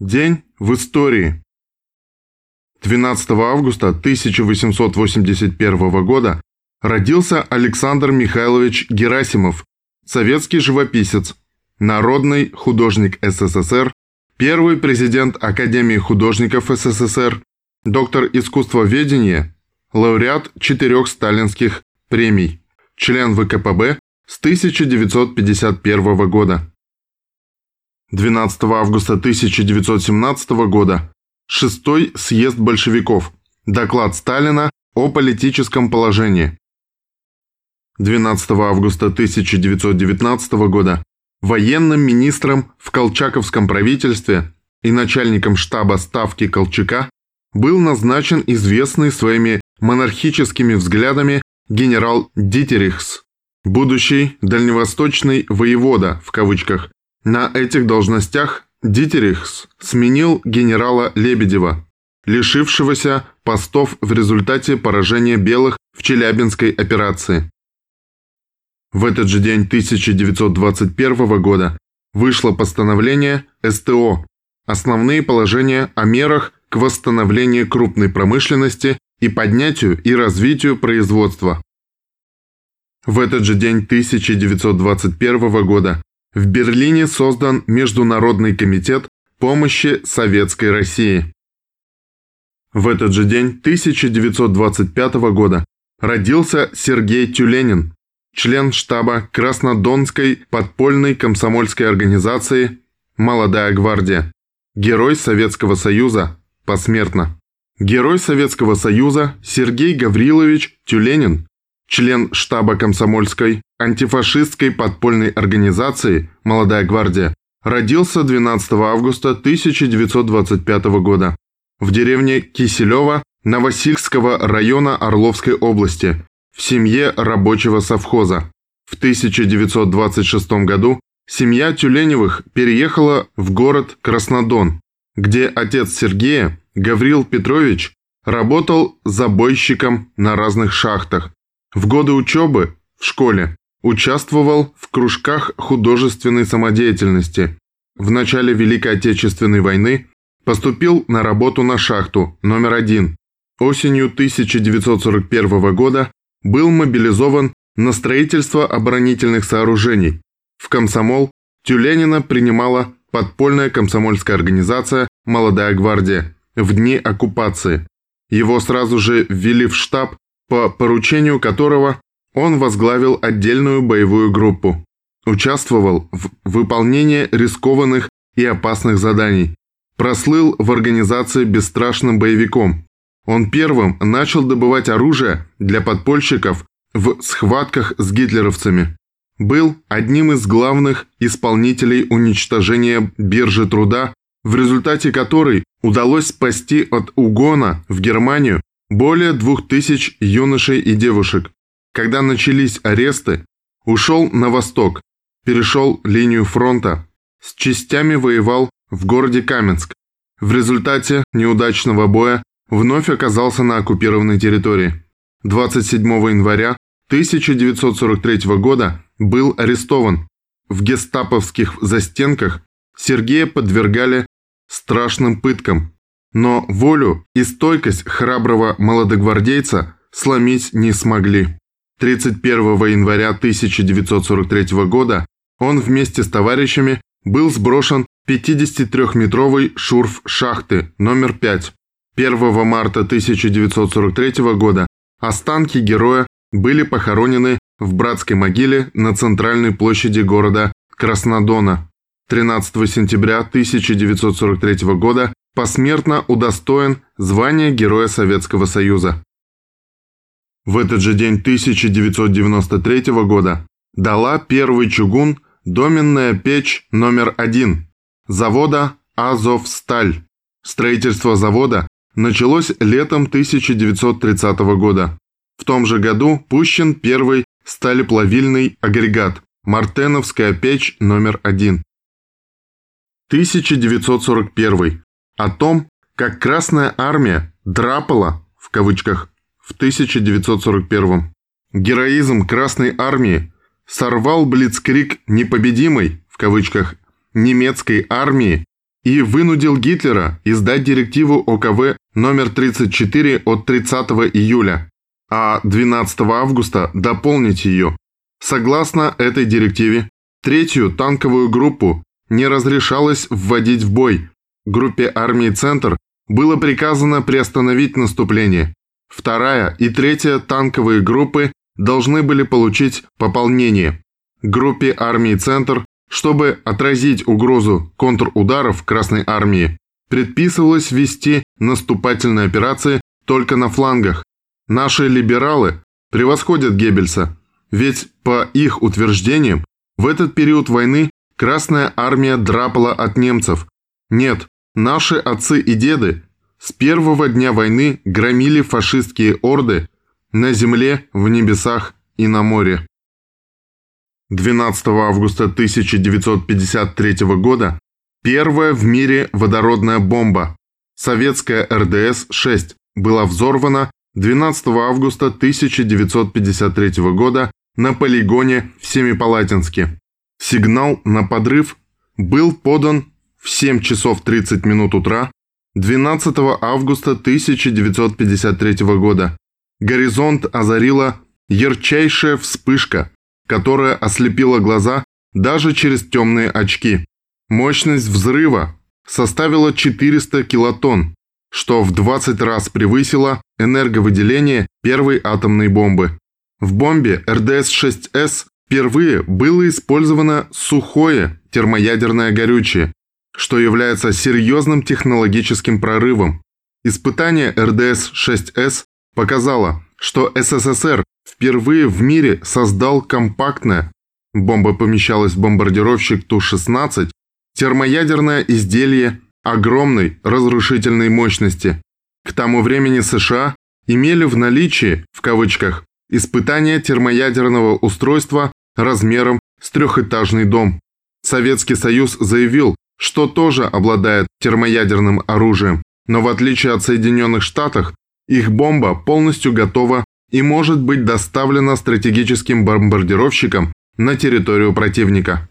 День в истории. 12 августа 1881 года родился Александр Михайлович Герасимов, советский живописец, народный художник СССР, первый президент Академии художников СССР, доктор искусствоведения, лауреат четырех сталинских премий, член ВКПБ с 1951 года. 12 августа 1917 года Шестой съезд большевиков. Доклад Сталина о политическом положении. 12 августа 1919 года военным министром в Колчаковском правительстве и начальником штаба Ставки Колчака был назначен известный своими монархическими взглядами генерал Дитерихс, будущий дальневосточный воевода в кавычках на этих должностях Дитерихс сменил генерала Лебедева, лишившегося постов в результате поражения белых в Челябинской операции. В этот же день 1921 года вышло постановление СТО «Основные положения о мерах к восстановлению крупной промышленности и поднятию и развитию производства». В этот же день 1921 года в Берлине создан Международный комитет помощи Советской России. В этот же день 1925 года родился Сергей Тюленин, член штаба Краснодонской подпольной комсомольской организации «Молодая гвардия», герой Советского Союза, посмертно. Герой Советского Союза Сергей Гаврилович Тюленин член штаба комсомольской антифашистской подпольной организации «Молодая гвардия», родился 12 августа 1925 года в деревне Киселева Новосильского района Орловской области в семье рабочего совхоза. В 1926 году семья Тюленевых переехала в город Краснодон, где отец Сергея, Гаврил Петрович, работал забойщиком на разных шахтах, в годы учебы в школе участвовал в кружках художественной самодеятельности. В начале Великой Отечественной войны поступил на работу на шахту номер один. Осенью 1941 года был мобилизован на строительство оборонительных сооружений. В комсомол Тюленина принимала подпольная комсомольская организация «Молодая гвардия» в дни оккупации. Его сразу же ввели в штаб по поручению которого он возглавил отдельную боевую группу, участвовал в выполнении рискованных и опасных заданий, прослыл в организации бесстрашным боевиком. Он первым начал добывать оружие для подпольщиков в схватках с гитлеровцами. Был одним из главных исполнителей уничтожения биржи труда, в результате которой удалось спасти от угона в Германию более двух тысяч юношей и девушек. Когда начались аресты, ушел на восток, перешел линию фронта, с частями воевал в городе Каменск. В результате неудачного боя вновь оказался на оккупированной территории. 27 января 1943 года был арестован. В гестаповских застенках Сергея подвергали страшным пыткам, но волю и стойкость храброго молодогвардейца сломить не смогли. 31 января 1943 года он вместе с товарищами был сброшен 53-метровый шурф шахты номер 5. 1 марта 1943 года останки героя были похоронены в братской могиле на центральной площади города Краснодона. 13 сентября 1943 года посмертно удостоен звания Героя Советского Союза. В этот же день 1993 года дала первый чугун доменная печь номер один завода «Азовсталь». Строительство завода началось летом 1930 года. В том же году пущен первый сталеплавильный агрегат «Мартеновская печь номер один». 1941 о том, как Красная Армия «драпала» в кавычках в 1941 Героизм Красной Армии сорвал блицкрик непобедимой в кавычках немецкой армии и вынудил Гитлера издать директиву ОКВ номер 34 от 30 июля, а 12 августа дополнить ее. Согласно этой директиве, третью танковую группу не разрешалось вводить в бой. Группе армии «Центр» было приказано приостановить наступление. Вторая и третья танковые группы должны были получить пополнение. Группе армии «Центр», чтобы отразить угрозу контрударов Красной армии, предписывалось вести наступательные операции только на флангах. Наши либералы превосходят Геббельса, ведь по их утверждениям в этот период войны Красная армия драпала от немцев. Нет, наши отцы и деды с первого дня войны громили фашистские орды на земле, в небесах и на море. 12 августа 1953 года первая в мире водородная бомба советская РДС-6 была взорвана 12 августа 1953 года на полигоне в Семипалатинске. Сигнал на подрыв был подан в 7 часов 30 минут утра 12 августа 1953 года. Горизонт озарила ярчайшая вспышка, которая ослепила глаза даже через темные очки. Мощность взрыва составила 400 килотонн, что в 20 раз превысило энерговыделение первой атомной бомбы. В бомбе РДС-6С впервые было использовано сухое термоядерное горючее, что является серьезным технологическим прорывом. Испытание РДС-6С показало, что СССР впервые в мире создал компактное, бомба помещалась в бомбардировщик Ту-16, термоядерное изделие огромной разрушительной мощности. К тому времени США имели в наличии, в кавычках, испытание термоядерного устройства размером с трехэтажный дом. Советский Союз заявил, что тоже обладает термоядерным оружием, но в отличие от Соединенных Штатов, их бомба полностью готова и может быть доставлена стратегическим бомбардировщиком на территорию противника.